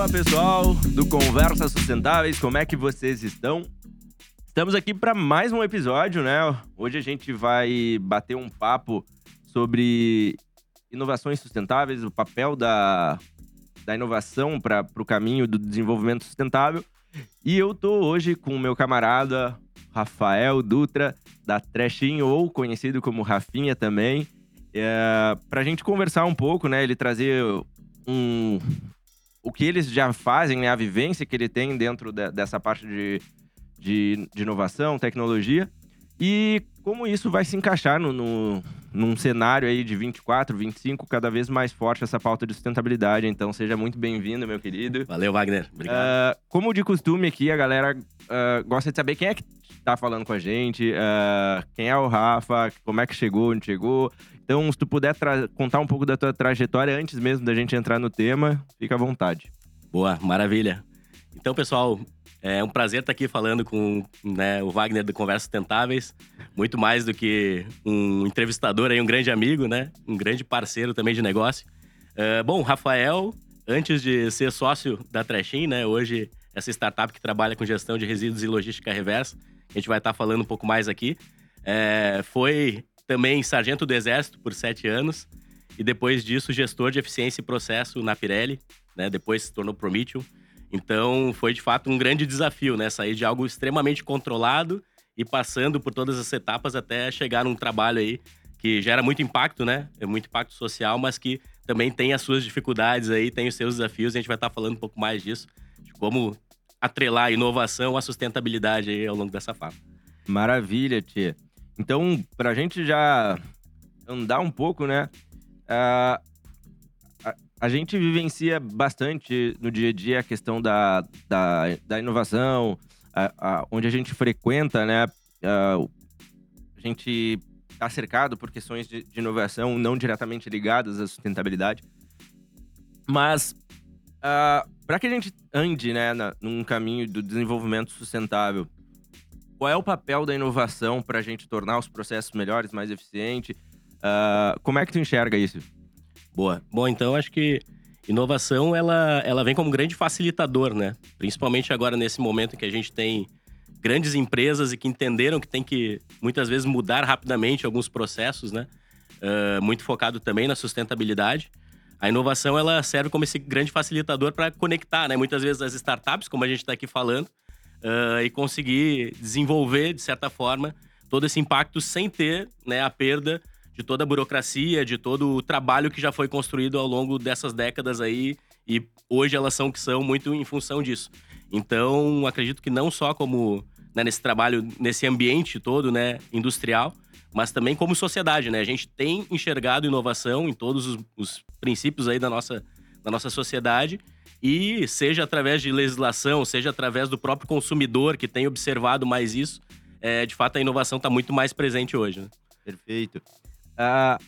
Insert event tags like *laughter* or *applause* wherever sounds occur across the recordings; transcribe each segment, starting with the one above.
Fala pessoal do Conversas Sustentáveis, como é que vocês estão? Estamos aqui para mais um episódio, né? Hoje a gente vai bater um papo sobre inovações sustentáveis, o papel da, da inovação para o caminho do desenvolvimento sustentável. E eu tô hoje com o meu camarada Rafael Dutra, da Trechinho, ou conhecido como Rafinha também, é, para a gente conversar um pouco, né? Ele trazer um, o que eles já fazem, né? A vivência que ele tem dentro de, dessa parte de, de, de, inovação, tecnologia. E como isso vai se encaixar no, no, num cenário aí de 24, 25, cada vez mais forte essa pauta de sustentabilidade. Então, seja muito bem-vindo, meu querido. Valeu, Wagner. Obrigado. Uh, como de costume aqui, a galera uh, gosta de saber quem é que tá falando com a gente, uh, quem é o Rafa, como é que chegou, onde chegou. Então, se tu puder contar um pouco da tua trajetória antes mesmo da gente entrar no tema, fica à vontade. Boa, maravilha. Então, pessoal, é um prazer estar aqui falando com né, o Wagner do Conversas Tentáveis. Muito mais do que um entrevistador aí, um grande amigo, né? Um grande parceiro também de negócio. Uh, bom, Rafael, antes de ser sócio da Trechin, né? Hoje, essa startup que trabalha com gestão de resíduos e logística reversa, a gente vai estar falando um pouco mais aqui. É, foi também sargento do Exército por sete anos e depois disso gestor de eficiência e processo na Pirelli, né? Depois se tornou Prometheum. Então, foi de fato um grande desafio, né? Sair de algo extremamente controlado e passando por todas as etapas até chegar num trabalho aí que gera muito impacto, né? É muito impacto social, mas que também tem as suas dificuldades aí, tem os seus desafios. A gente vai estar falando um pouco mais disso, de como atrelar a inovação à sustentabilidade aí ao longo dessa fala. Maravilha, tia. Então, para a gente já andar um pouco, né? Uh, a gente vivencia bastante no dia a dia a questão da, da, da inovação, a, a, onde a gente frequenta, né? A, a gente está cercado por questões de, de, inovação não diretamente ligadas à sustentabilidade. Mas para que a gente ande né, na, num caminho do desenvolvimento sustentável, qual é o papel da inovação para a gente tornar os processos melhores, mais eficientes? Uh, como é que tu enxerga isso? Boa. Bom, então acho que inovação ela, ela vem como um grande facilitador, né? Principalmente agora nesse momento em que a gente tem grandes empresas e que entenderam que tem que muitas vezes mudar rapidamente alguns processos, né? Uh, muito focado também na sustentabilidade. A inovação ela serve como esse grande facilitador para conectar, né? Muitas vezes as startups, como a gente está aqui falando, uh, e conseguir desenvolver de certa forma todo esse impacto sem ter né, a perda de toda a burocracia, de todo o trabalho que já foi construído ao longo dessas décadas aí e hoje elas são que são muito em função disso. Então, acredito que não só como né, nesse trabalho, nesse ambiente todo, né, industrial, mas também como sociedade, né? A gente tem enxergado inovação em todos os, os princípios aí da nossa, da nossa sociedade e seja através de legislação, seja através do próprio consumidor que tem observado mais isso, é, de fato a inovação está muito mais presente hoje. Né? Perfeito. Uh,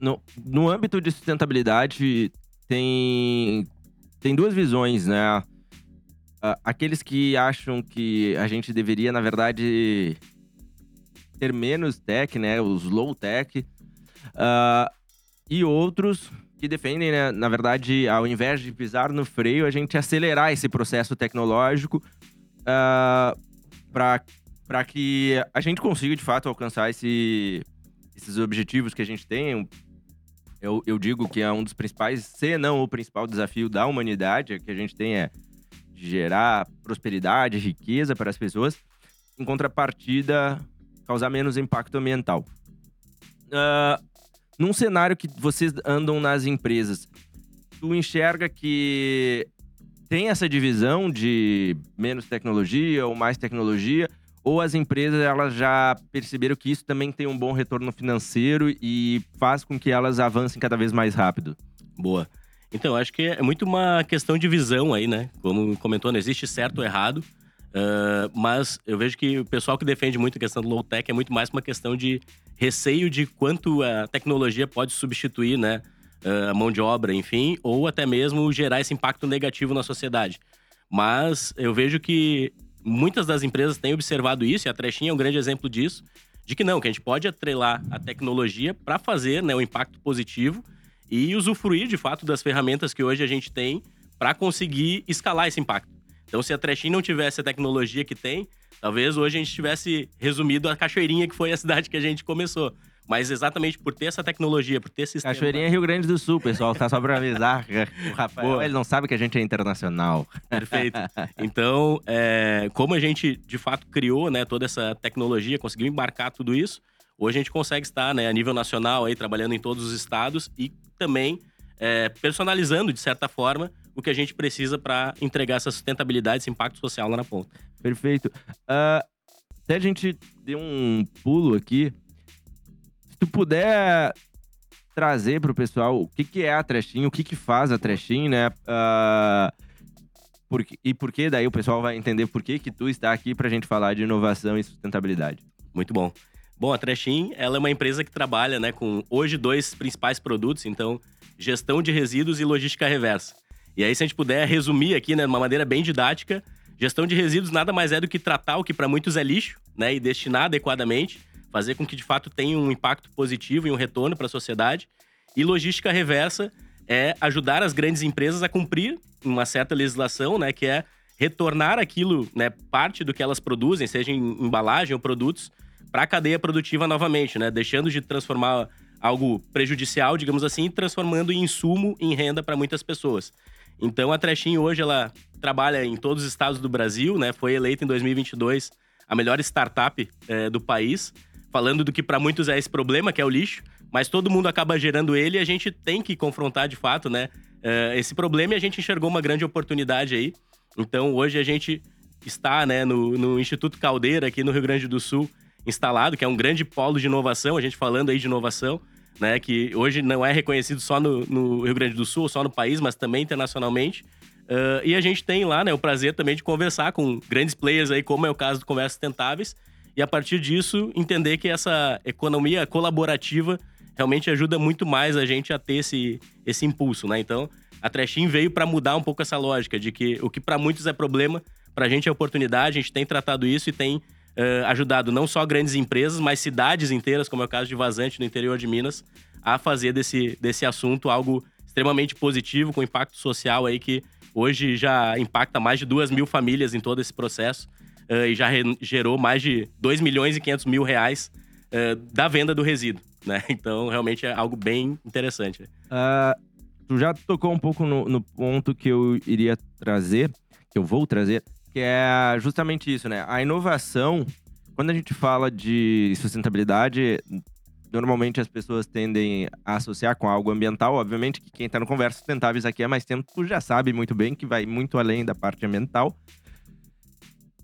no, no âmbito de sustentabilidade, tem, tem duas visões, né? Uh, aqueles que acham que a gente deveria, na verdade, ter menos tech, né? Os low tech. Uh, e outros que defendem, né? Na verdade, ao invés de pisar no freio, a gente acelerar esse processo tecnológico uh, para que a gente consiga, de fato, alcançar esse, esses objetivos que a gente tem, eu, eu digo que é um dos principais, se não o principal desafio da humanidade, que a gente tem é gerar prosperidade, riqueza para as pessoas, em contrapartida, causar menos impacto ambiental. Uh, num cenário que vocês andam nas empresas, tu enxerga que tem essa divisão de menos tecnologia ou mais tecnologia, ou as empresas elas já perceberam que isso também tem um bom retorno financeiro e faz com que elas avancem cada vez mais rápido? Boa. Então, acho que é muito uma questão de visão aí, né? Como comentou, não existe certo ou errado. Uh, mas eu vejo que o pessoal que defende muito a questão do low tech é muito mais uma questão de receio de quanto a tecnologia pode substituir, né? Uh, a mão de obra, enfim, ou até mesmo gerar esse impacto negativo na sociedade. Mas eu vejo que muitas das empresas têm observado isso, e a Trechinha é um grande exemplo disso, de que não, que a gente pode atrelar a tecnologia para fazer né, um impacto positivo e usufruir de fato das ferramentas que hoje a gente tem para conseguir escalar esse impacto. Então, se a Trechin não tivesse a tecnologia que tem, talvez hoje a gente tivesse resumido a Cachoeirinha, que foi a cidade que a gente começou. Mas exatamente por ter essa tecnologia, por ter esse sistema... Cachoeirinha é Rio Grande do Sul, pessoal. Tá só pra avisar. O *laughs* Rafael, Boa. ele não sabe que a gente é internacional. Perfeito. *laughs* Então, é, como a gente, de fato, criou né, toda essa tecnologia, conseguiu embarcar tudo isso, hoje a gente consegue estar né, a nível nacional, aí, trabalhando em todos os estados e também é, personalizando, de certa forma, o que a gente precisa para entregar essa sustentabilidade, esse impacto social lá na ponta. Perfeito. Uh, até a gente deu um pulo aqui tu puder trazer para o pessoal o que, que é a Trechinho, o que, que faz a Trechinho, né? Uh, por, e por que daí o pessoal vai entender por que, que tu está aqui para a gente falar de inovação e sustentabilidade. Muito bom. Bom, a Trechin, ela é uma empresa que trabalha né, com hoje dois principais produtos, então gestão de resíduos e logística reversa. E aí, se a gente puder resumir aqui, né, de uma maneira bem didática, gestão de resíduos nada mais é do que tratar o que para muitos é lixo, né, e destinar adequadamente fazer com que de fato tenha um impacto positivo e um retorno para a sociedade. E logística reversa é ajudar as grandes empresas a cumprir uma certa legislação, né, que é retornar aquilo, né, parte do que elas produzem, seja em embalagem ou produtos, para a cadeia produtiva novamente, né, deixando de transformar algo prejudicial, digamos assim, transformando em insumo em renda para muitas pessoas. Então a Trechin hoje ela trabalha em todos os estados do Brasil, né, foi eleita em 2022 a melhor startup é, do país falando do que para muitos é esse problema, que é o lixo, mas todo mundo acaba gerando ele e a gente tem que confrontar de fato, né, uh, esse problema e a gente enxergou uma grande oportunidade aí. Então hoje a gente está, né, no, no Instituto Caldeira, aqui no Rio Grande do Sul, instalado, que é um grande polo de inovação, a gente falando aí de inovação, né, que hoje não é reconhecido só no, no Rio Grande do Sul, só no país, mas também internacionalmente. Uh, e a gente tem lá né, o prazer também de conversar com grandes players aí, como é o caso do Conversas Sustentáveis, e a partir disso entender que essa economia colaborativa realmente ajuda muito mais a gente a ter esse, esse impulso, né? Então, a Trechin veio para mudar um pouco essa lógica de que o que para muitos é problema, para a gente é oportunidade, a gente tem tratado isso e tem uh, ajudado não só grandes empresas, mas cidades inteiras, como é o caso de Vazante, no interior de Minas, a fazer desse, desse assunto algo extremamente positivo, com impacto social aí que hoje já impacta mais de duas mil famílias em todo esse processo uh, e já gerou mais de 2 milhões e 500 mil reais uh, da venda do resíduo, né? *laughs* Então, realmente é algo bem interessante. Uh, tu já tocou um pouco no, no, ponto que eu iria trazer, que eu vou trazer, que é justamente isso, né? A inovação, quando a gente fala de sustentabilidade, normalmente as pessoas tendem a associar com algo ambiental. Obviamente que quem está no Conversas Sustentáveis aqui há mais tempo já sabe muito bem que vai muito além da parte ambiental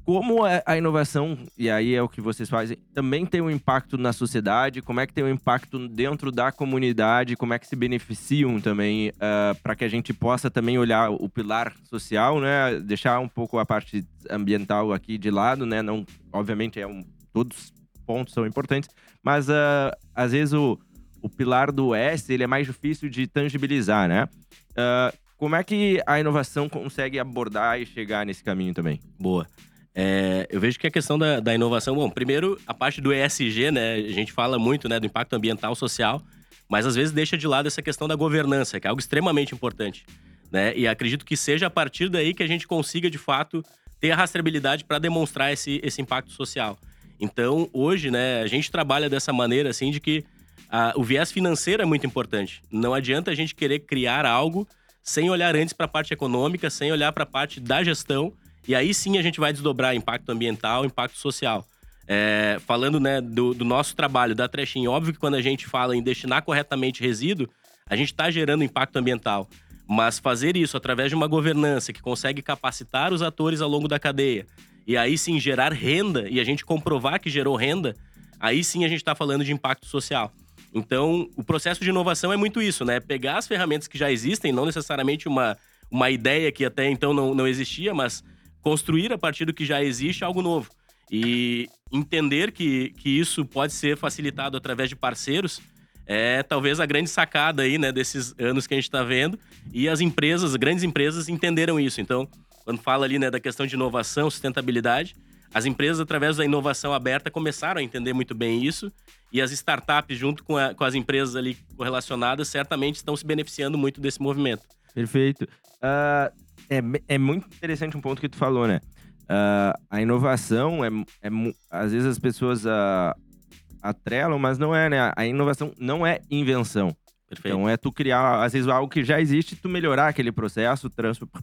como é a inovação, e aí é o que vocês fazem, também tem um impacto na sociedade, como é que tem um impacto dentro da comunidade, como é que se beneficiam também, uh, eh, para que a gente possa também olhar o pilar social, né? Deixar um pouco a parte ambiental aqui de lado, né? Não, obviamente, é um, todos os pontos são importantes, mas uh, às vezes o, o pilar do S ele é mais difícil de tangibilizar, né? Uh, como é que a inovação consegue abordar e chegar nesse caminho também? Boa. É, eu vejo que a questão da, da, inovação, bom, primeiro a parte do ESG, né? A gente fala muito né, do impacto ambiental social, mas às vezes deixa de lado essa questão da governança, que é algo extremamente importante. Né? E acredito que seja a partir daí que a gente consiga, de fato, ter a rastreabilidade para demonstrar esse, esse impacto social. Então, hoje, né, a gente trabalha dessa maneira, assim, de que a, o viés financeiro é muito importante. Não adianta a gente querer criar algo sem olhar antes para a parte econômica, sem olhar para a parte da gestão e aí sim a gente vai desdobrar impacto ambiental, impacto social. É, falando né, do, do, nosso trabalho, da Trechin, óbvio que quando a gente fala em destinar corretamente resíduo, a gente está gerando impacto ambiental. Mas fazer isso através de uma governança que consegue capacitar os atores ao longo da cadeia, e aí sim gerar renda, e a gente comprovar que gerou renda, aí sim a gente está falando de impacto social. Então, o processo de inovação é muito isso, né? Pegar as ferramentas que já existem, não necessariamente uma, uma ideia que até então não, não existia, mas construir a partir do que já existe algo novo. E entender que, que isso pode ser facilitado através de parceiros é talvez a grande sacada aí, né, desses anos que a gente está vendo. E as empresas, as grandes empresas, entenderam isso. Então, quando fala ali né, da questão de inovação, sustentabilidade, as empresas, através da inovação aberta, começaram a entender muito bem isso. E as startups, junto com, a, com as empresas ali correlacionadas, certamente estão se beneficiando muito desse movimento. Perfeito. Uh, é, é muito interessante um ponto que tu falou, né? Uh, a inovação é, é, às vezes as pessoas uh, atrelam, mas não é, né? A inovação não é invenção. Perfeito. Então é tu criar, às vezes, algo que já existe, tu melhorar aquele processo,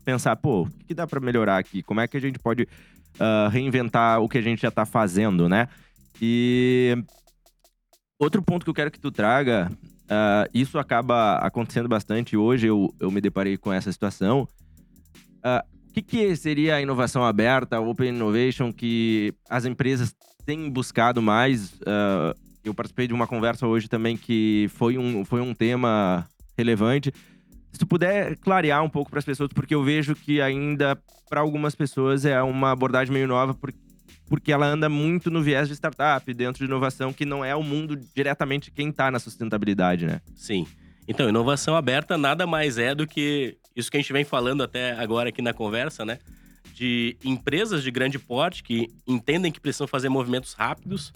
pensar, pô, o que dá para melhorar aqui? Como é que a gente pode uh, reinventar o que a gente já tá fazendo, né? E outro ponto que eu quero que tu traga, uh, isso acaba acontecendo bastante hoje, eu, eu me deparei com essa situação. O que, que seria a inovação aberta, a Open Innovation, que as empresas têm buscado mais? Uh, eu participei de uma conversa hoje também que foi um, foi um tema relevante. Se tu puder clarear um pouco para as pessoas, porque eu vejo que ainda, para algumas pessoas, é uma abordagem meio nova, porque, porque ela anda muito no viés de startup, dentro de inovação, que não é o mundo diretamente quem está na sustentabilidade, né? Sim. Então, inovação aberta nada mais é do que isso que a gente vem falando até agora aqui na conversa, né? De empresas de grande porte que entendem que precisam fazer movimentos rápidos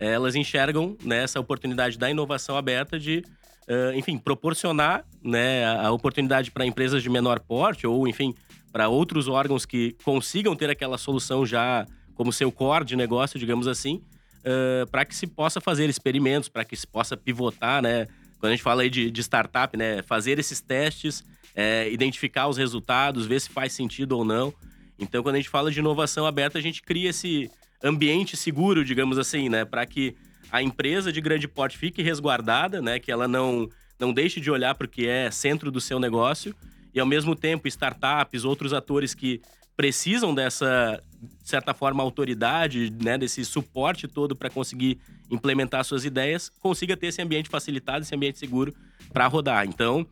elas enxergam né, essa oportunidade da inovação aberta de, uh, enfim, proporcionar né, a oportunidade para empresas de menor porte ou, enfim, para outros órgãos que consigam ter aquela solução já como seu core de negócio, digamos assim, uh, para que se possa fazer experimentos, para que se possa pivotar, né? Quando a gente fala aí de, de startup, né? Fazer esses testes, é, identificar os resultados, ver se faz sentido ou não. Então, quando a gente fala de inovação aberta, a gente cria esse, ambiente seguro, digamos assim, né? Para que a empresa de grande porte fique resguardada, né? Que ela não, não deixe de olhar para o que é centro do seu negócio. E, ao mesmo tempo, startups, outros atores que precisam dessa, de certa forma, autoridade, né? Desse suporte todo para conseguir implementar suas ideias, consiga ter esse ambiente facilitado, esse ambiente seguro para rodar. Então,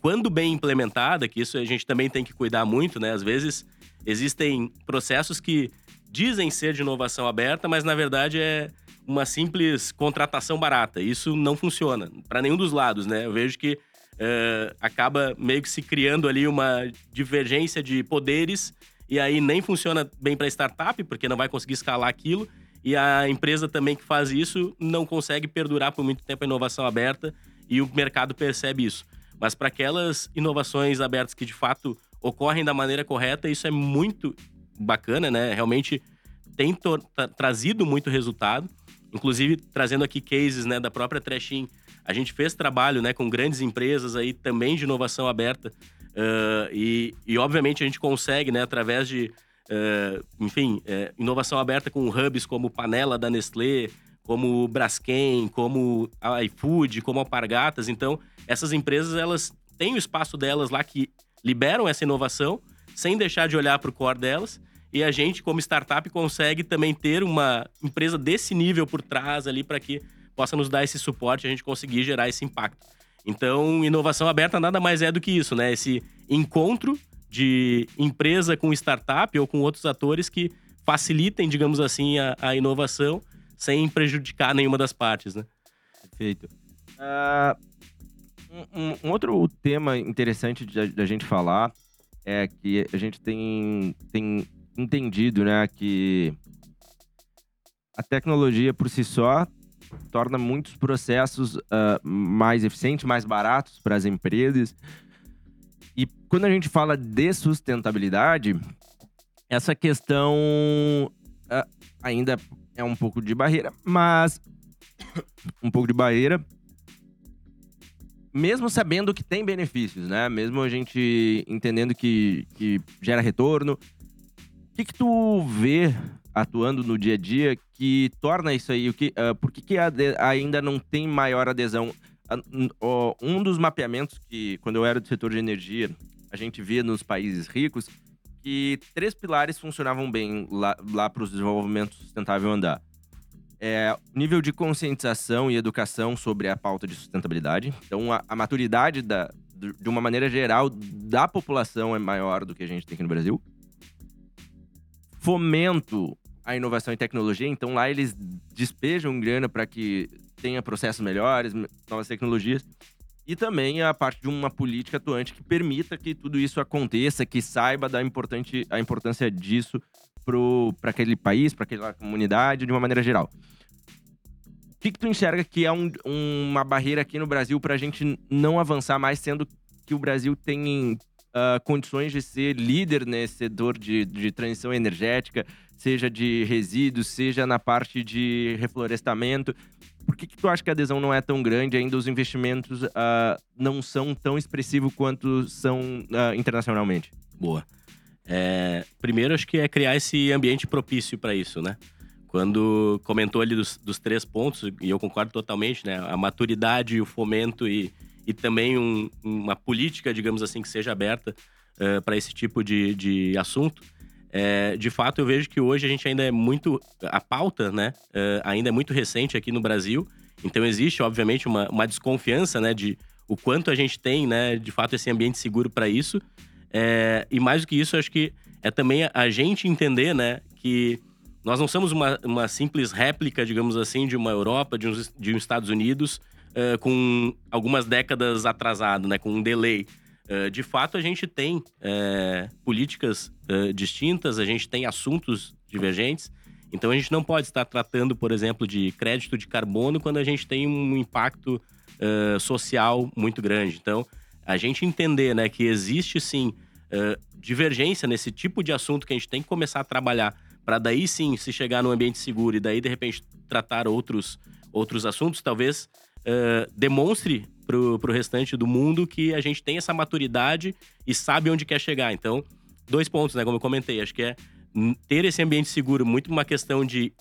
quando bem implementada, que isso a gente também tem que cuidar muito, né? Às vezes existem processos que dizem ser de inovação aberta, mas na verdade é uma simples contratação barata. Isso não funciona para nenhum dos lados, né? Eu vejo que uh, acaba meio que se criando ali uma divergência de poderes e aí nem funciona bem para startup porque não vai conseguir escalar aquilo e a empresa também que faz isso não consegue perdurar por muito tempo a inovação aberta e o mercado percebe isso. Mas para aquelas inovações abertas que de fato ocorrem da maneira correta, isso é muito bacana, né? Realmente tem tra trazido muito resultado. Inclusive, trazendo aqui cases né, da própria Trashin, a gente fez trabalho né, com grandes empresas aí também de inovação aberta. Uh, e, e, obviamente, a gente consegue, né, através de, uh, enfim, inovação aberta com hubs como Panela da Nestlé, como Braskem, como iFood, como Alpargatas. Então, essas empresas, elas têm o espaço delas lá que liberam essa inovação, sem deixar de olhar para o core delas e a gente, como startup, consegue também ter uma empresa desse nível por trás ali para que possa nos dar esse suporte a gente conseguir gerar esse impacto. Então, inovação aberta nada mais é do que isso, né? Esse encontro de empresa com startup ou com outros atores que facilitem, digamos assim, a, a inovação sem prejudicar nenhuma das partes, né? Perfeito. Uh, um, um, outro tema interessante da gente falar é que a gente tem, tem entendido, né, que a tecnologia por si só torna muitos processos uh, mais eficientes, mais baratos para as empresas. E quando a gente fala de sustentabilidade, essa questão uh, ainda é um pouco de barreira, mas *coughs* um pouco de barreira, mesmo sabendo que tem benefícios, né? Mesmo a gente entendendo que, que gera retorno, que, que tu vê atuando no dia a dia que torna isso aí? O que, uh, por que, que ainda não tem maior adesão? Uh, um dos mapeamentos que, quando eu era do setor de energia, a gente via nos países ricos que três pilares funcionavam bem lá, lá para o desenvolvimento sustentável andar. É, nível de conscientização e educação sobre a pauta de sustentabilidade. Então, a, a maturidade da, de uma maneira geral da população é maior do que a gente tem aqui no Brasil fomento à inovação e tecnologia. Então lá eles despejam grana para que tenha processos melhores, novas tecnologias. E também a parte de uma política atuante que permita que tudo isso aconteça, que saiba da importante, a importância disso para aquele país, para aquela comunidade, de uma maneira geral. O que, que tu enxerga que é um, uma barreira aqui no Brasil para a gente não avançar mais, sendo que o Brasil tem uh, condições de ser líder nesse setor de, de transição energética, seja de resíduos, seja na parte de reflorestamento? Por que, que tu acha que a adesão não é tão grande ainda? Os investimentos uh, não são tão expressivos quanto são uh, internacionalmente? Boa. É, primeiro, acho que é criar esse ambiente propício para isso, né? Quando comentou ali dos, dos, três pontos, e eu concordo totalmente, né? A maturidade, o fomento e, e também um, uma política, digamos assim, que seja aberta uh, eh, para esse tipo de, de assunto. É, de fato, eu vejo que hoje a gente ainda é muito. A pauta, né? Uh, ainda é muito recente aqui no Brasil. Então, existe, obviamente, uma, uma desconfiança, né? De o quanto a gente tem, né? De fato, esse ambiente seguro para isso. É, e mais do que isso, acho que é também a gente entender, né? Que nós não somos uma, uma simples réplica, digamos assim, de uma Europa, de uns, de uns Estados Unidos, uh, com algumas décadas atrasado, né, com um delay. Uh, de fato, a gente tem uh, políticas distintas, a gente tem assuntos divergentes. Então, a gente não pode estar tratando, por exemplo, de crédito de carbono quando a gente tem um impacto social muito grande. Então, a gente entender né, que existe sim divergência nesse tipo de assunto que a gente tem que começar a trabalhar para daí sim se chegar num ambiente seguro e daí de repente tratar outros, outros assuntos, talvez uh, demonstre pro, pro restante do mundo que a gente tem essa maturidade e sabe onde quer chegar. Então, dois pontos, né? Como eu comentei, acho que é ter esse ambiente seguro muito uma questão de.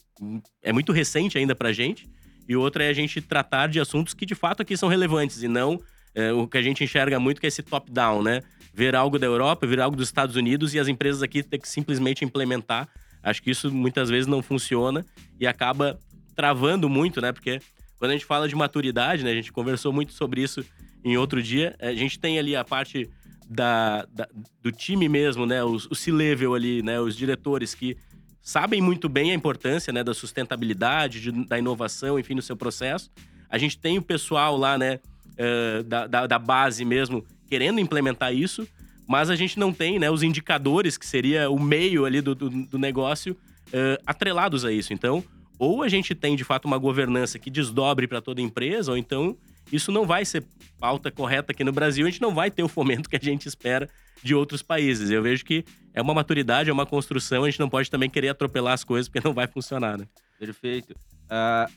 É muito recente ainda pra gente. E outra é a gente tratar de assuntos que de fato aqui são relevantes e não é, o que a gente enxerga muito que é esse top-down, né? Ver algo da Europa, ver algo dos Estados Unidos e as empresas aqui ter que simplesmente implementar Acho que isso muitas vezes não funciona e acaba travando muito, né? Porque quando a gente fala de maturidade, né? A gente conversou muito sobre isso em outro dia. A gente tem ali a parte da, da do time mesmo, né? O, o C-level ali, né? Os diretores que sabem muito bem a importância, né? Da sustentabilidade, de, da inovação, enfim, no seu processo. A gente tem o pessoal lá, né? Uh, da, da, da base mesmo querendo implementar isso mas a gente não tem né, os indicadores, que seria o meio ali do, do, do negócio, uh, atrelados a isso. Então, ou a gente tem de fato uma governança que desdobre para toda empresa, ou então isso não vai ser pauta correta aqui no Brasil, a gente não vai ter o fomento que a gente espera de outros países. Eu vejo que é uma maturidade, é uma construção, a gente não pode também querer atropelar as coisas, porque *laughs* não vai funcionar, né? Perfeito. Uh,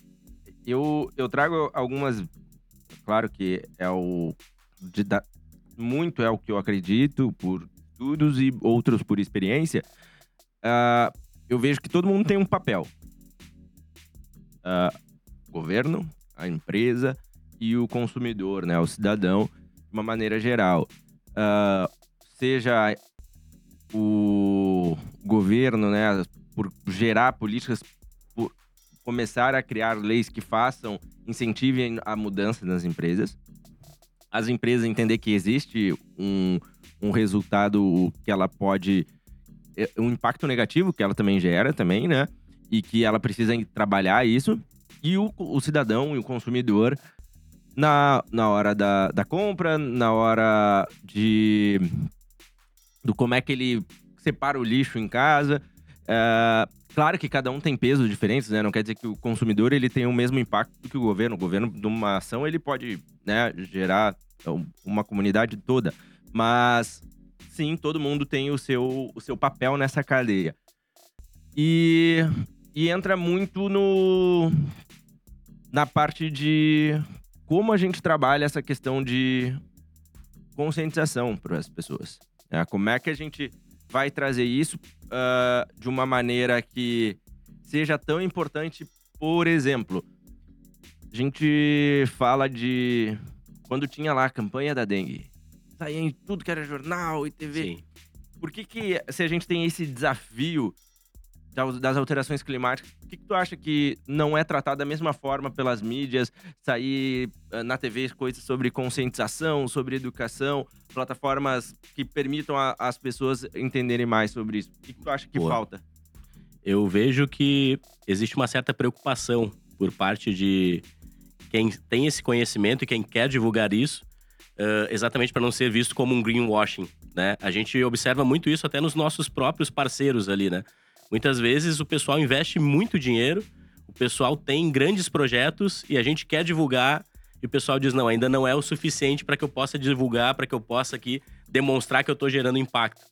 eu, eu trago algumas. Claro que é o. De, da, muito é o que eu acredito por estudos e outros por experiência, uh, eu vejo que todo mundo tem um papel. Uh, governo, a empresa e o consumidor, né, o cidadão, de uma maneira geral. Uh, seja o governo, né, por gerar políticas, por começar a criar leis que façam, incentivem a mudança nas empresas as empresas entender que existe um, um resultado que ela pode. É, um impacto negativo que ela também gera, também, né? E que ela precisa trabalhar isso. E o, o cidadão e o consumidor, na, na hora da, da compra, na hora de. do como é que ele separa o lixo em casa. É, claro que cada um tem pesos diferentes, né? Não quer dizer que o consumidor ele tem o mesmo impacto que o governo. O governo, de uma ação, ele pode né, gerar uma comunidade toda. Mas, sim, todo mundo tem o seu, o seu papel nessa cadeia. E, e entra muito no na parte de como a gente trabalha essa questão de conscientização para as pessoas. Né? Como é que a gente vai trazer isso uh, de uma maneira que seja tão importante, por exemplo, a gente fala de quando tinha lá a campanha da dengue, saía em tudo que era jornal e TV. Sim. Por que que, se a gente tem esse desafio das alterações climáticas, o que, que tu acha que não é tratado da mesma forma pelas mídias, sair uh, na TV coisas sobre conscientização, sobre educação, plataformas que permitam a, as pessoas entenderem mais sobre isso? O que, que tu acha que Boa. falta? Eu vejo que existe uma certa preocupação por parte de quem tem esse conhecimento e quem quer divulgar isso, uh, exatamente para não ser visto como um greenwashing, né? A gente observa muito isso até nos nossos próprios parceiros ali, né? Muitas vezes o pessoal investe muito dinheiro, o pessoal tem grandes projetos e a gente quer divulgar e o pessoal diz: não, ainda não é o suficiente para que eu possa divulgar, para que eu possa aqui demonstrar que eu estou gerando impacto.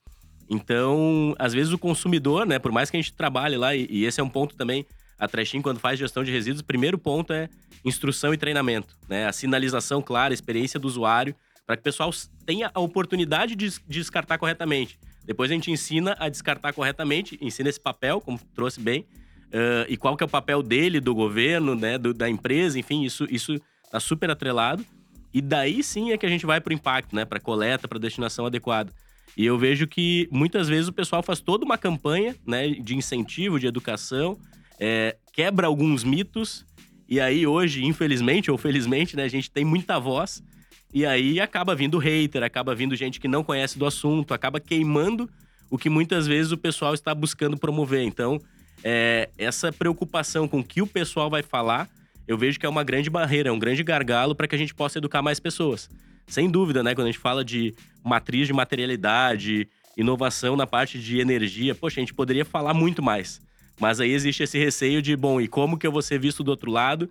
Então, às vezes o consumidor, né, por mais que a gente trabalhe lá, e, e esse é um ponto também, a Trashin, quando faz gestão de resíduos, o primeiro ponto é instrução e treinamento, né? A sinalização clara, a experiência do usuário, para que o pessoal tenha a oportunidade de, de descartar corretamente. Depois a gente ensina a descartar corretamente, ensina esse papel, como trouxe bem, uh, e qual que é o papel dele, do governo, né, do, da empresa, enfim, isso, isso tá super atrelado. E daí sim é que a gente vai para o impacto, né? Para coleta, para destinação adequada. E eu vejo que muitas vezes o pessoal faz toda uma campanha, né, de incentivo, de educação, é, quebra alguns mitos. E aí hoje, infelizmente ou felizmente, né, a gente tem muita voz. E aí acaba vindo hater, acaba vindo gente que não conhece do assunto, acaba queimando o que muitas vezes o pessoal está buscando promover. Então, é, essa preocupação com o que o pessoal vai falar eu vejo que é uma grande barreira, é um grande gargalo para que a gente possa educar mais pessoas. Sem dúvida, né? Quando a gente fala de matriz de materialidade, inovação na parte de energia, poxa, a gente poderia falar muito mais. Mas aí existe esse receio de, bom, e como que eu vou ser visto do outro lado?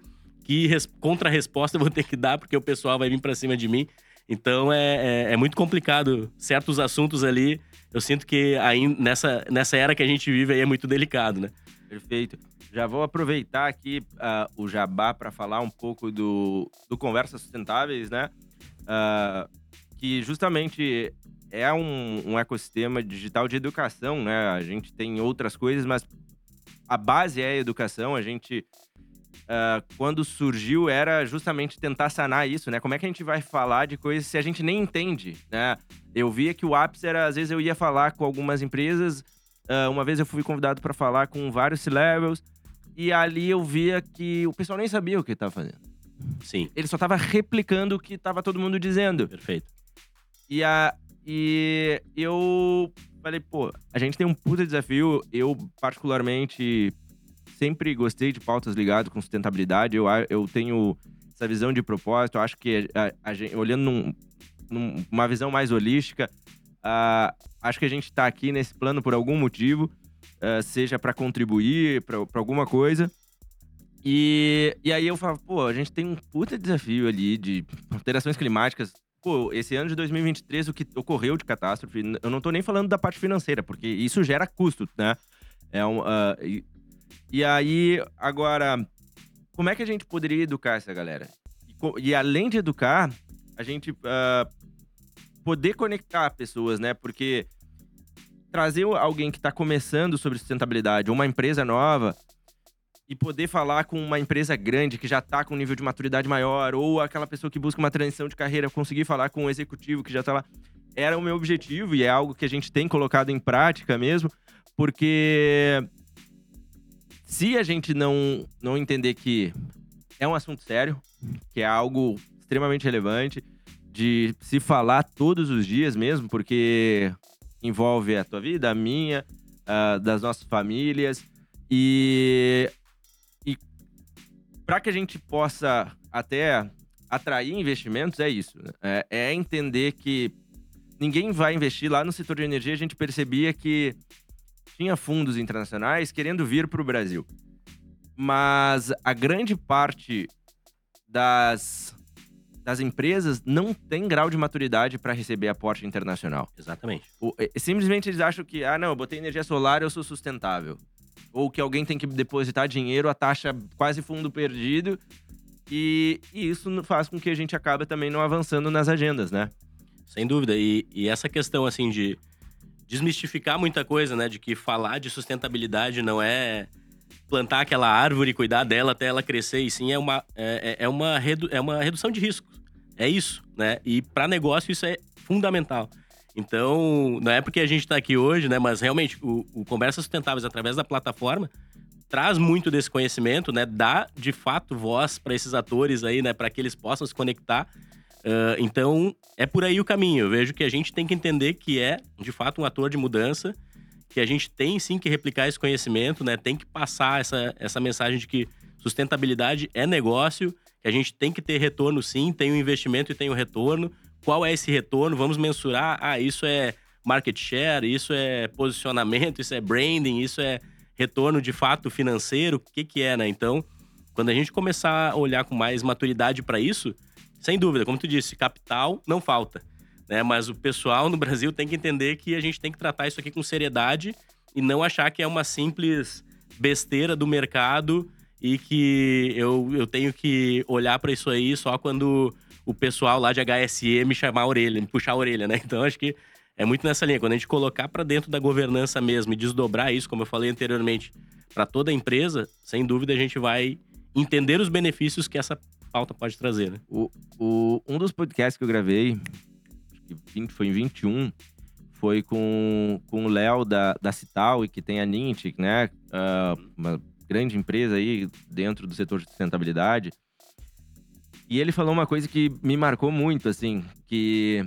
Que contra-resposta eu vou ter que dar, porque o pessoal vai vir para cima de mim. Então é, é, é, muito complicado. Certos assuntos ali, eu sinto que aí, nessa, nessa era que a gente vive aí é muito delicado, né? Perfeito. Já vou aproveitar aqui uh, o jabá para falar um pouco do, do Conversas Sustentáveis, né? Uh, que justamente é um, um, ecossistema digital de educação, né? A gente tem outras coisas, mas a base é a educação. A gente, uh, quando surgiu, era justamente tentar sanar isso, né? Como é que a gente vai falar de coisas se a gente nem entende, né? Eu via que o ápice era, às vezes, eu ia falar com algumas empresas. uma vez eu fui convidado para falar com vários C-levels e ali eu via que o pessoal nem sabia o que estava fazendo. Sim. Ele só estava replicando o que estava todo mundo dizendo. Perfeito. E, a, e eu falei, pô, a gente tem um puta desafio. Eu, particularmente, sempre gostei de pautas ligadas com sustentabilidade. Eu, eu tenho essa visão de propósito. Eu acho que, a, a gente, olhando num, numa visão mais holística, uh, acho que a gente está aqui nesse plano por algum motivo uh, seja para contribuir para alguma coisa. E, e aí eu falo, pô, a gente tem um puta desafio ali de alterações climáticas. Pô, esse ano de 2023, o que ocorreu de catástrofe, eu não tô nem falando da parte financeira, porque isso gera custo, né? É um, uh, e, aí, agora, como é que a gente poderia educar essa galera? E, e além de educar, a gente uh, poder conectar pessoas, né? Porque trazer alguém que está começando sobre sustentabilidade, uma empresa nova, e poder falar com uma empresa grande que já está com um nível de maturidade maior, ou aquela pessoa que busca uma transição de carreira, conseguir falar com um executivo que já está lá. Era o meu objetivo e é algo que a gente tem colocado em prática mesmo, porque se a gente não, não entender que é um assunto sério, que é algo extremamente relevante, de se falar todos os dias mesmo, porque envolve a tua vida, a minha, das nossas famílias. E, e para que a gente possa até atrair investimentos, é isso. Né? É, é, entender que ninguém vai investir lá no setor de energia. A gente percebia que tinha fundos internacionais querendo vir para o Brasil. Mas a grande parte das das empresas não tem grau de maturidade para receber aporte internacional. Exatamente. O, simplesmente eles acham que, ah, não, eu botei energia solar, eu sou sustentável. Ou que alguém tem que depositar dinheiro, a taxa quase fundo perdido. E, e isso faz com que a gente acabe também não avançando nas agendas, né? Sem dúvida. E, e essa questão, assim, de desmistificar muita coisa, né? De que falar de sustentabilidade não é plantar aquela árvore e cuidar dela até ela crescer, e sim é uma, é, é, é uma, redu é uma redução de risco. É isso, né? E para negócio isso é fundamental. Então, não é porque a gente está aqui hoje, né? Mas realmente, o, o Conversas Sustentáveis, através da plataforma, traz muito desse conhecimento, né? Dá, de fato, voz para esses atores aí, né? Para que eles possam se conectar. Uh, então, é por aí o caminho. Eu vejo que a gente tem que entender que é, de fato, um ator de mudança que a gente tem sim que replicar esse conhecimento, né? Tem que passar essa, essa mensagem de que sustentabilidade é negócio, que a gente tem que ter retorno sim, tem o um investimento e tem o um retorno. Qual é esse retorno? Vamos mensurar. Ah, isso é market share, isso é posicionamento, isso é branding, isso é retorno de fato financeiro, o que, que é, né? Então, quando a gente começar a olhar com mais maturidade para isso, sem dúvida, como tu disse, capital não falta. Né? Mas o pessoal no Brasil tem que entender que a gente tem que tratar isso aqui com seriedade e não achar que é uma simples besteira do mercado e que eu, eu tenho que olhar para isso aí só quando o pessoal lá de HSE me chamar a orelha, me puxar a orelha, né? Então acho que é muito nessa linha. Quando a gente colocar para dentro da governança mesmo e desdobrar isso, como eu falei anteriormente, para toda a empresa, sem dúvida a gente vai entender os benefícios que essa pauta pode trazer, né? O, o, um dos podcasts que eu gravei, foi em 21, foi com, com o Léo da, da Cital e que tem a Nintic, né? Uh, uma grande empresa aí dentro do setor de sustentabilidade. E ele falou uma coisa que me marcou muito, assim, que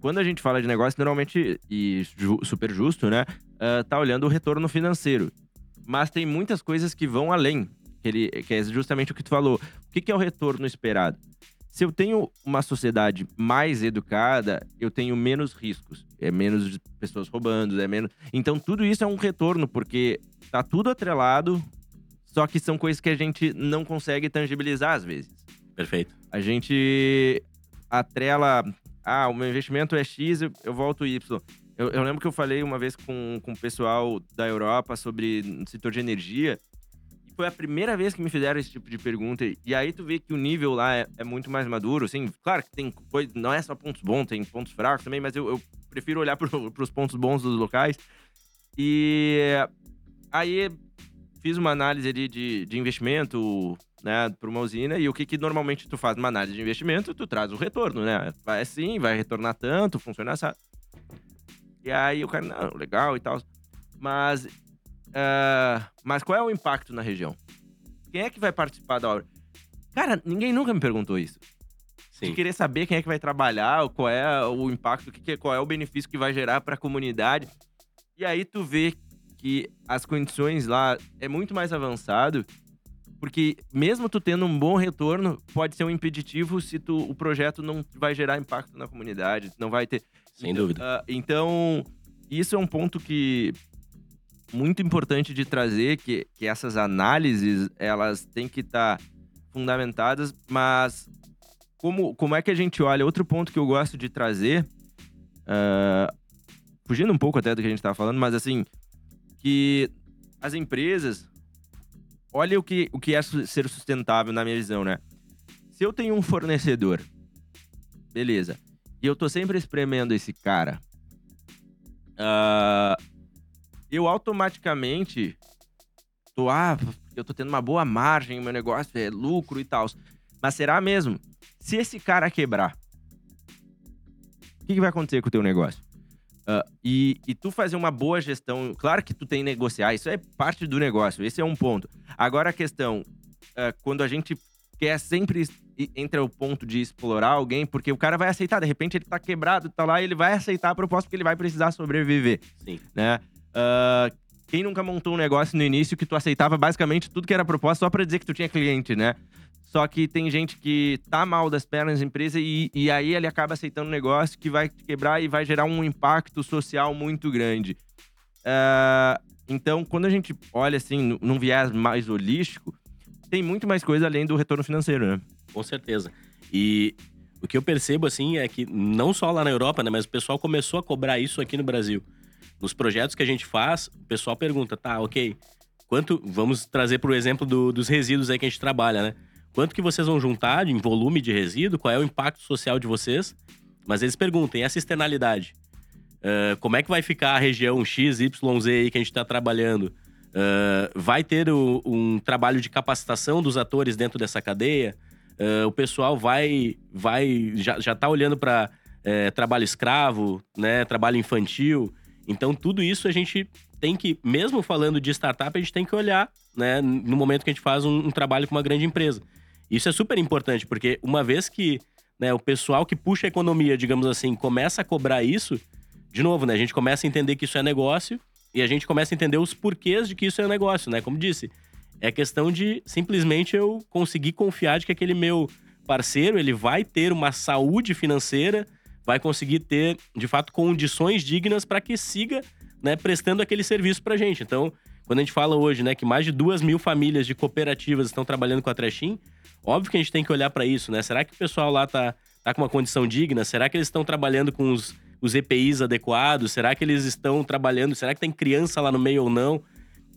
quando a gente fala de negócio, normalmente, e ju, super justo, né? Uh, tá olhando o retorno financeiro. Mas tem muitas coisas que vão além, que, ele, que é justamente o que tu falou. O que, que é o retorno esperado? Se eu tenho uma sociedade mais educada, eu tenho menos riscos. É menos pessoas roubando, é menos. Então, tudo isso é um retorno, porque tá tudo atrelado, só que são coisas que a gente não consegue tangibilizar às vezes. Perfeito. A gente atrela. Ah, o meu investimento é X, eu, volto Y. Eu, eu, lembro que eu falei uma vez com, com o pessoal da Europa sobre o setor de energia foi a primeira vez que me fizeram esse tipo de pergunta. E aí tu vê que o nível lá é, é muito mais maduro, assim. Claro que tem coisa, não é só pontos bons, tem pontos fracos também, mas eu, eu prefiro olhar *laughs* para os pontos bons dos locais. E aí fiz uma análise ali de, de investimento, né, para uma usina. E o que, que normalmente tu faz numa análise de investimento? Tu traz o retorno, né? Vai assim, vai retornar tanto, funciona assim. E aí o cara, não, legal e tal. Mas Uh, mas qual é o impacto na região? Quem é que vai participar da obra? Cara, ninguém nunca me perguntou isso. Sim. De querer saber quem é que vai trabalhar, qual é o impacto, qual é o benefício que vai gerar para a comunidade. E aí tu vê que as condições lá é muito mais avançado, porque mesmo tu tendo um bom retorno, pode ser um impeditivo se tu, o projeto não vai gerar impacto na comunidade, não vai ter. Sem então, dúvida. Uh, então, isso é um ponto que muito importante de trazer que, que essas análises elas têm que estar tá fundamentadas, mas como, como é que a gente olha? Outro ponto que eu gosto de trazer, uh, fugindo um pouco até do que a gente estava falando, mas assim, que as empresas, olha o que, o que é ser sustentável na minha visão, né? Se eu tenho um fornecedor, beleza, e eu tô sempre espremendo esse cara, uh, eu automaticamente tô, ah, eu tô tendo uma boa margem, meu negócio é lucro e tal. Mas será mesmo? Se esse cara quebrar, o que, que vai acontecer com o teu negócio? Uh, e, e, tu fazer uma boa gestão, claro que tu tem que negociar, isso é parte do negócio, esse é um ponto. Agora a questão, uh, quando a gente quer sempre entre o ponto de explorar alguém, porque o cara vai aceitar, de repente ele tá quebrado, tá lá, ele vai aceitar a proposta porque ele vai precisar sobreviver. Sim. Né? Uh, quem nunca montou um negócio no início que tu aceitava basicamente tudo que era proposta só para dizer que tu tinha cliente, né? Só que tem gente que tá mal das pernas da empresa e, e aí ele acaba aceitando um negócio que vai quebrar e vai gerar um impacto social muito grande. Uh, então, quando a gente olha assim, num viés mais holístico, tem muito mais coisa além do retorno financeiro, né? Com certeza. E o que eu percebo, assim, é que não só lá na Europa, né? Mas o pessoal começou a cobrar isso aqui no Brasil. Nos projetos que a gente faz, o pessoal pergunta, tá, ok, quanto. Vamos trazer para o exemplo do, dos resíduos aí que a gente trabalha, né? Quanto que vocês vão juntar em volume de resíduo? Qual é o impacto social de vocês? Mas eles perguntam, e essa externalidade? Uh, como é que vai ficar a região X, Y, Z aí que a gente está trabalhando? Uh, vai ter o, um trabalho de capacitação dos atores dentro dessa cadeia? Uh, o pessoal vai, vai já, já tá olhando para é, trabalho escravo, né, trabalho infantil. Então, tudo isso a gente tem que, mesmo falando de startup, a gente tem que olhar, né, no momento que a gente faz um, um trabalho com uma grande empresa. Isso é super importante, porque uma vez que né, o pessoal que puxa a economia, digamos assim, começa a cobrar isso, de novo, né, a gente começa a entender que isso é negócio e a gente começa a entender os porquês de que isso é negócio, né? Como disse, é questão de simplesmente eu conseguir confiar de que aquele meu parceiro, ele vai ter uma saúde financeira, vai conseguir ter, de fato, condições dignas para que siga né, prestando aquele serviço para gente. Então, quando a gente fala hoje, né, que mais de duas mil famílias de cooperativas estão trabalhando com a Trechim, óbvio que a gente tem que olhar para isso, né? Será que o pessoal lá tá, tá com uma condição digna? Será que eles estão trabalhando com os, os EPIs adequados? Será que eles estão trabalhando? Será que tem criança lá no meio ou não?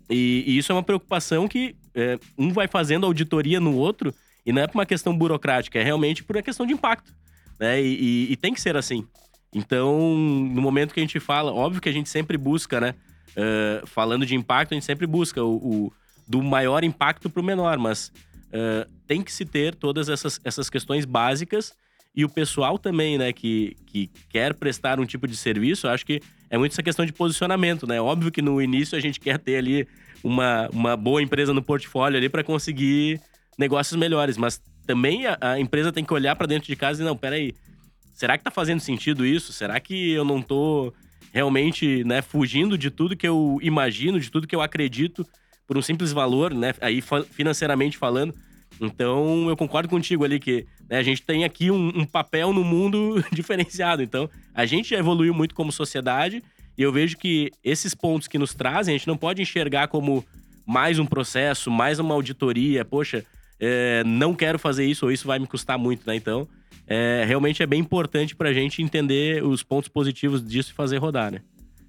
E, e isso é uma preocupação que é, um vai fazendo auditoria no outro e não é por uma questão burocrática, é realmente por uma questão de impacto. Né? E, e, e tem que ser assim. Então, no momento que a gente fala, óbvio que a gente sempre busca, né? Uh, falando de impacto, a gente sempre busca o, o do maior impacto para o menor, mas uh, tem que se ter todas essas, essas questões básicas e o pessoal também, né, que, que quer prestar um tipo de serviço, acho que é muito essa questão de posicionamento, né? Óbvio que no início a gente quer ter ali uma, uma boa empresa no portfólio ali para conseguir negócios melhores, mas também a, a empresa tem que olhar para dentro de casa e não, peraí, será que tá fazendo sentido isso? Será que eu não tô realmente, né, fugindo de tudo que eu imagino, de tudo que eu acredito por um simples valor, né, aí financeiramente falando? Então, eu concordo contigo ali que né, a gente tem aqui um, um, papel no mundo *laughs* diferenciado. Então, a gente já evoluiu muito como sociedade e eu vejo que esses pontos que nos trazem, a gente não pode enxergar como mais um processo, mais uma auditoria. Poxa, é, não quero fazer isso ou isso vai me custar muito, né? Então, é, realmente é bem importante para a gente entender os pontos positivos disso e fazer rodar, né?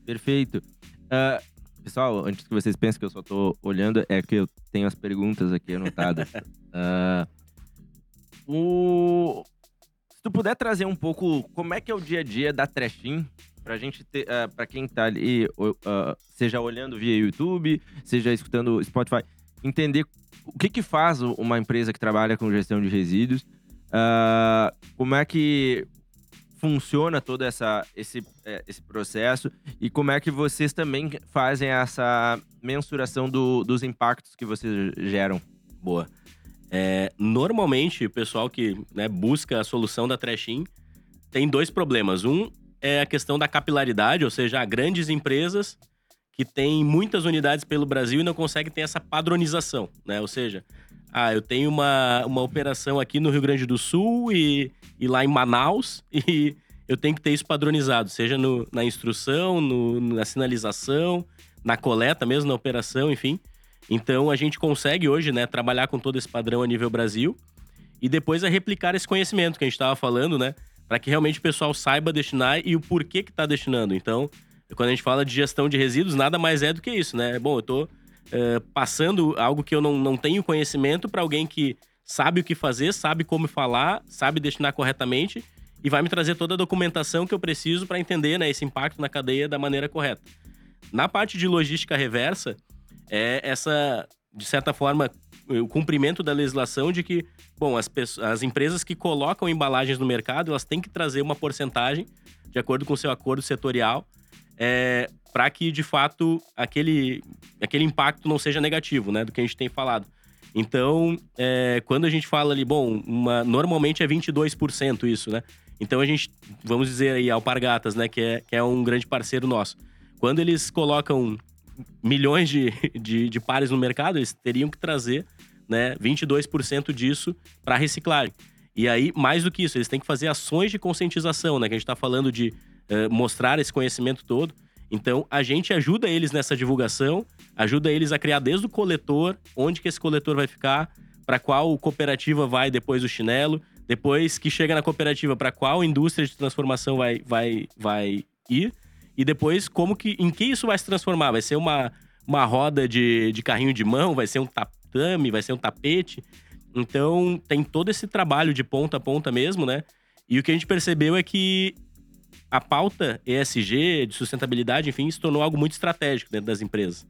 Perfeito. Uh, pessoal, antes que vocês pensem que eu só tô olhando, é que eu tenho as perguntas aqui anotadas. uh, *laughs* o... Se tu puder trazer um pouco como é que é o dia a dia da Trashim, pra gente ter, uh, pra quem tá ali, uh, seja olhando via YouTube, seja escutando Spotify, entender o que que faz uma empresa que trabalha com gestão de resíduos, uh, como é que funciona todo essa, esse, é, esse processo e como é que vocês também fazem essa mensuração do, dos impactos que vocês geram. Boa. É, normalmente, o pessoal que né, busca a solução da Trashing tem dois problemas. Um é a questão da capilaridade, ou seja, grandes empresas que têm muitas unidades pelo Brasil e não conseguem ter essa padronização, né? Ou seja, ah, eu tenho uma, uma operação aqui no Rio Grande do Sul e, e lá em Manaus *laughs* e eu tenho que ter isso padronizado, seja no, na instrução, no, na sinalização, na coleta mesmo, na operação, enfim. Então a gente consegue hoje, né, trabalhar com todo esse padrão a nível Brasil e depois é replicar esse conhecimento que a gente estava falando, né, para que realmente o pessoal saiba destinar e o porquê que está destinando. Então, quando a gente fala de gestão de resíduos, nada mais é do que isso, né? Bom, eu tô é, passando algo que eu não, não tenho conhecimento para alguém que sabe o que fazer, sabe como falar, sabe destinar corretamente e vai me trazer toda a documentação que eu preciso para entender né, esse impacto na cadeia da maneira correta. Na parte de logística reversa, é essa, de certa forma, o cumprimento da legislação de que, bom, as, as empresas que colocam embalagens no mercado, elas têm que trazer uma porcentagem, de acordo com o seu acordo setorial, é, para que de fato aquele, aquele impacto não seja negativo, né, do que a gente tem falado. Então, é, quando a gente fala ali, bom, uma, normalmente é 22% isso, né? Então a gente, vamos dizer aí, Alpargatas, né, que é, que é um grande parceiro nosso. Quando eles colocam milhões de, de, de pares no mercado, eles teriam que trazer né, 22% disso para reciclagem. E aí, mais do que isso, eles têm que fazer ações de conscientização, né? Que a gente está falando de uh, mostrar esse conhecimento todo. Então, a gente ajuda eles nessa divulgação, ajuda eles a criar desde o coletor, onde que esse coletor vai ficar, para qual cooperativa vai depois o chinelo, depois que chega na cooperativa, para qual indústria de transformação vai, vai, vai ir, e depois como que, em que isso vai se transformar. Vai ser uma, uma roda de, de carrinho de mão, vai ser um tatame, vai ser um tapete. Então, tem todo esse trabalho de ponta a ponta mesmo, né? E o que a gente percebeu é que a pauta ESG, de sustentabilidade, enfim, se tornou algo muito estratégico dentro das empresas.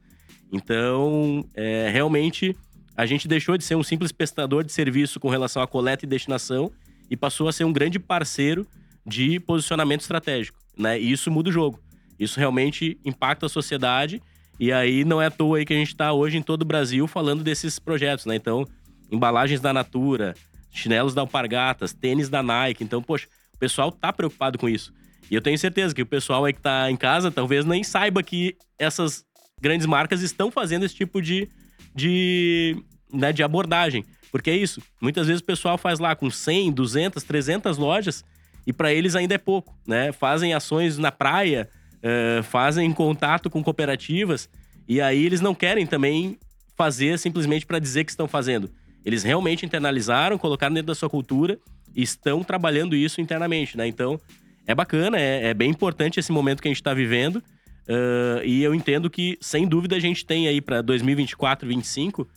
Então, é, realmente, a gente deixou de ser um simples prestador de serviço com relação à coleta e destinação e passou a ser um grande parceiro de posicionamento estratégico, né? E isso muda o jogo. Isso realmente impacta a sociedade e aí não é à toa que a gente está hoje em todo o Brasil falando desses projetos, né? Então, embalagens da Natura, chinelos da Alpargatas, tênis da Nike. Então, poxa, o pessoal tá preocupado com isso. E eu tenho certeza que o pessoal aí que tá em casa talvez nem saiba que essas grandes marcas estão fazendo esse tipo de, de, né, de abordagem. Porque é isso, muitas vezes o pessoal faz lá com 100, 200, 300 lojas e para eles ainda é pouco, né? Fazem ações na praia, uh, fazem contato com cooperativas E aí eles não querem também fazer simplesmente para dizer que estão fazendo. Eles realmente internalizaram, colocaram dentro da sua cultura e estão trabalhando isso internamente, né? Então, é bacana, é, é bem importante esse momento que a gente está vivendo. Uh, e eu entendo que, sem dúvida, a gente tem aí para 2024, 2025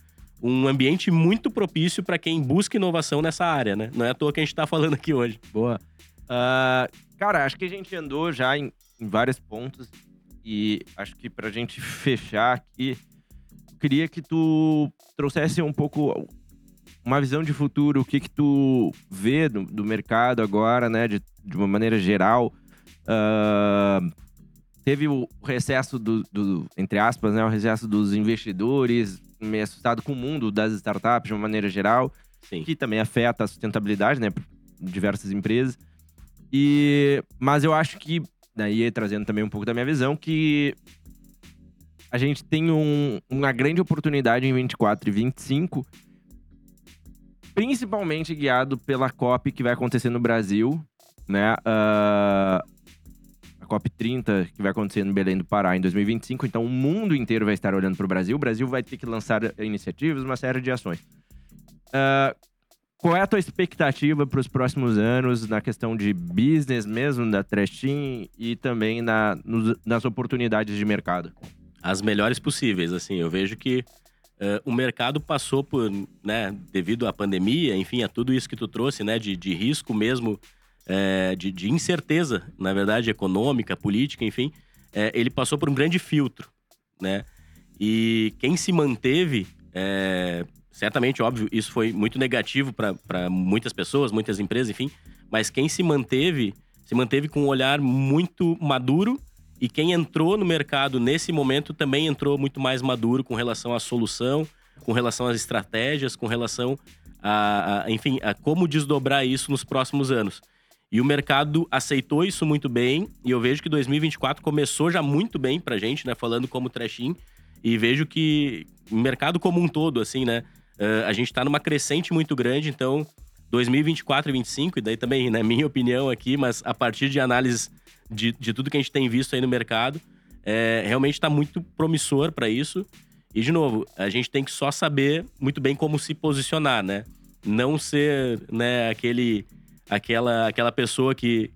um ambiente muito propício para quem busca inovação nessa área, né? Não é à toa que a gente está falando aqui hoje. Boa. Uh, cara, acho que a gente andou já em, em vários pontos e acho que para a gente fechar aqui, queria que tu trouxesse um pouco uma visão de futuro, o que que tu vê do, do mercado agora, né, de, de uma maneira geral. Uh, teve o recesso do, do, entre aspas, né, o recesso dos investidores, meio assustado com o mundo das startups de uma maneira geral, Sim. que também afeta a sustentabilidade, né, diversas empresas. E, mas eu acho que, daí trazendo também um pouco da minha visão, que a gente tem um, uma grande oportunidade em 24 e 25, principalmente guiado pela COP que vai acontecer no Brasil, né? Uh, a COP 30 que vai acontecer no Belém do Pará em 2025. Então, o mundo inteiro vai estar olhando para o Brasil. O Brasil vai ter que lançar iniciativas, uma série de ações. Uh, qual é a tua expectativa para os próximos anos na questão de business mesmo, da Trashin e também na, nos, nas oportunidades de mercado? As melhores possíveis, assim. Eu vejo que uh, o mercado passou por, né, devido à pandemia, enfim, a tudo isso que tu trouxe, né, de, de risco mesmo, é, de, de, incerteza, na verdade, econômica, política, enfim, é, ele passou por um grande filtro, né? E quem se manteve é, certamente, óbvio, isso foi muito negativo para muitas pessoas, muitas empresas, enfim. Mas quem se manteve, se manteve com um olhar muito maduro e quem entrou no mercado nesse momento também entrou muito mais maduro com relação à solução, com relação às estratégias, com relação a, a enfim, a como desdobrar isso nos próximos anos. E o mercado aceitou isso muito bem, e eu vejo que 2024 começou já muito bem pra gente, né? Falando como trashing. E vejo que o mercado como um todo, assim, né? Uh, a gente está numa crescente muito grande, então 2024 e 2025, e daí também, né, minha opinião aqui, mas a partir de análise de, de tudo que a gente tem visto aí no mercado, é, realmente está muito promissor para isso. E, de novo, a gente tem que só saber muito bem como se posicionar, né? Não ser né, aquele, aquela, aquela pessoa que,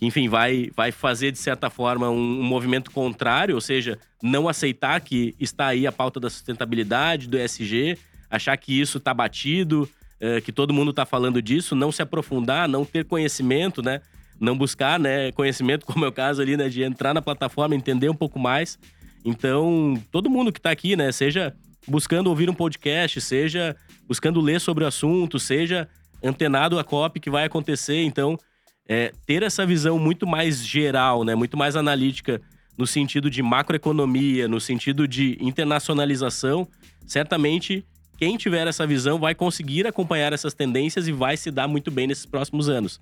enfim, vai, vai fazer, de certa forma, um, um movimento contrário, ou seja, não aceitar que está aí a pauta da sustentabilidade, do ESG, achar que isso está batido, é, que todo mundo está falando disso, não se aprofundar, não ter conhecimento, né? Não buscar, né, conhecimento, como é o caso ali, né, de entrar na plataforma, entender um pouco mais. Então, todo mundo que está aqui, né, seja buscando ouvir um podcast, seja buscando ler sobre o assunto, seja antenado a COP que vai acontecer. Então, é, ter essa visão muito mais geral, né, muito mais analítica no sentido de macroeconomia, no sentido de internacionalização, certamente quem tiver essa visão vai conseguir acompanhar essas tendências e vai se dar muito bem nesses próximos anos.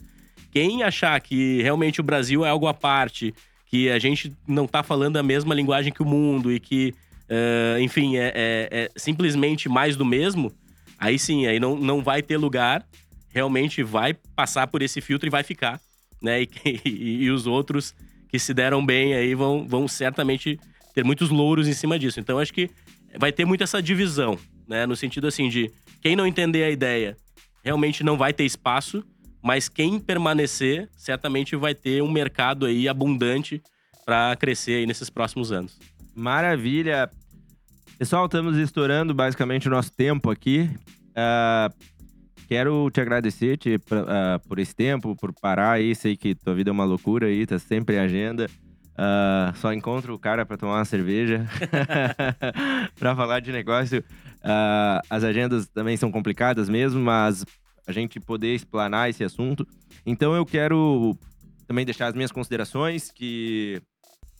Quem achar que realmente o Brasil é algo à parte, que a gente não está falando a mesma linguagem que o mundo e que, uh, enfim, é, é, é, simplesmente mais do mesmo, aí sim, aí não, não vai ter lugar, realmente vai passar por esse filtro e vai ficar, né? E, *laughs* e, e os outros que se deram bem aí vão, vão certamente ter muitos louros em cima disso. Então acho que vai ter muito essa divisão né? No sentido assim de quem não entender a ideia realmente não vai ter espaço, mas quem permanecer certamente vai ter um mercado aí abundante para crescer aí nesses próximos anos. Maravilha. Pessoal, estamos estourando basicamente o nosso tempo aqui. Uh, quero te agradecer te, uh, por esse tempo, por parar aí. Sei que tua vida é uma loucura aí, tá sempre em agenda. Uh, só encontro o cara para tomar uma cerveja, *laughs* para falar de negócio. Uh, as agendas também são complicadas mesmo, mas a gente poder explanar esse assunto. Então eu quero também deixar as minhas considerações, que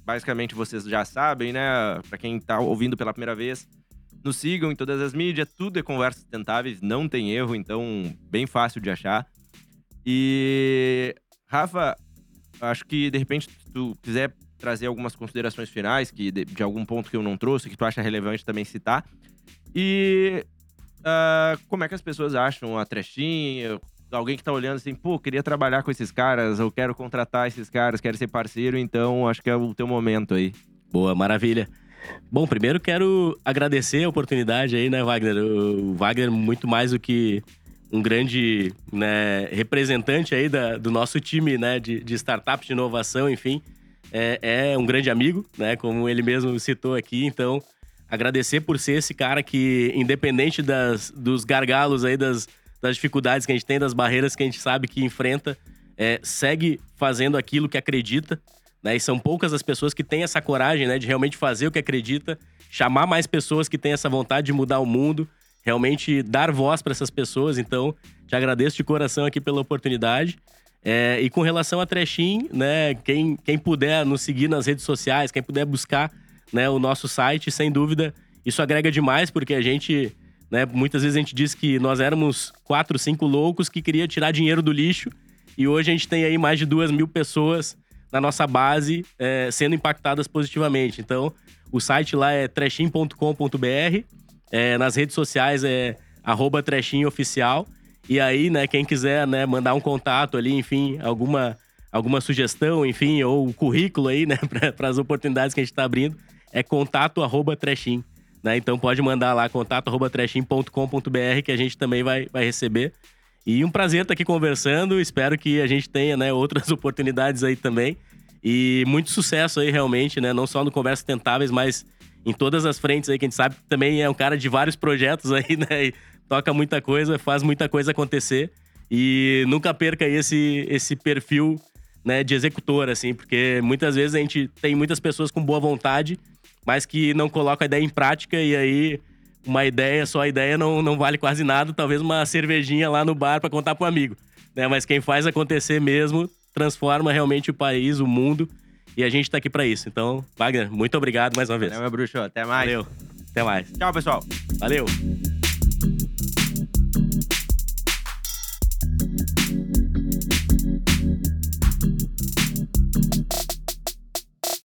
basicamente vocês já sabem, né? Para quem está ouvindo pela primeira vez, nos sigam em todas as mídias, tudo é conversas sustentáveis, não tem erro, então bem fácil de achar. E Rafa, acho que de repente tu quiser trazer algumas considerações finais que de, de, algum ponto que eu não trouxe, que tu acha relevante também citar. E uh, como é que as pessoas acham a trechinha? Alguém que tá olhando assim, pô, queria trabalhar com esses caras, eu quero contratar esses caras, quero ser parceiro, então acho que é o teu momento aí. Boa, maravilha. Bom, primeiro quero agradecer a oportunidade aí, né, Wagner? O Wagner, muito mais do que um grande né, representante aí da, do nosso time né, de, de startups de inovação, enfim, é, é, um grande amigo, né? Como ele mesmo citou aqui. Então, agradecer por ser esse cara que, independente das, dos gargalos aí, das, das dificuldades que a gente tem, das barreiras que a gente sabe que enfrenta, é, segue fazendo aquilo que acredita. Né? E são poucas as pessoas que têm essa coragem né, de realmente fazer o que acredita, chamar mais pessoas que têm essa vontade de mudar o mundo, realmente dar voz para essas pessoas. Então, te agradeço de coração aqui pela oportunidade. É, e com relação a Trechin, né, quem, quem puder nos seguir nas redes sociais, quem puder buscar né, o nosso site, sem dúvida, isso agrega demais, porque a gente, né, muitas vezes a gente diz que nós éramos quatro, cinco loucos que queria tirar dinheiro do lixo, e hoje a gente tem aí mais de duas mil pessoas na nossa base é, sendo impactadas positivamente. Então, o site lá é trechin.com.br, é, nas redes sociais é arroba. E aí, né, quem quiser, né, mandar um contato ali, enfim, alguma, alguma sugestão, enfim, ou currículo aí, né, *laughs* para as oportunidades que a gente está abrindo, é contato arroba trechin. Né? Então pode mandar lá contato arroba trechin.com.br que a gente também vai, vai receber. E um prazer estar aqui conversando. Espero que a gente tenha né, outras *laughs* oportunidades aí também. E muito sucesso aí, realmente, né? Não só no Conversas Tentáveis, mas em todas as frentes aí, que a gente sabe que também é um cara de vários projetos aí, *laughs* né? E toca muita coisa, faz muita coisa acontecer. E nunca perca esse, esse perfil né, de executor, assim, porque muitas vezes a gente tem muitas pessoas com boa vontade, mas que não colocam a ideia em prática e aí uma ideia, só a ideia não, não vale quase nada, talvez uma cervejinha lá no bar para contar pro amigo. Né? Mas quem faz acontecer mesmo transforma realmente o país, o mundo, e a gente tá aqui para isso. Então, Wagner, muito obrigado mais uma vez. Valeu, meu bruxo. Até mais. Valeu. Até mais. Tchau, pessoal. Valeu.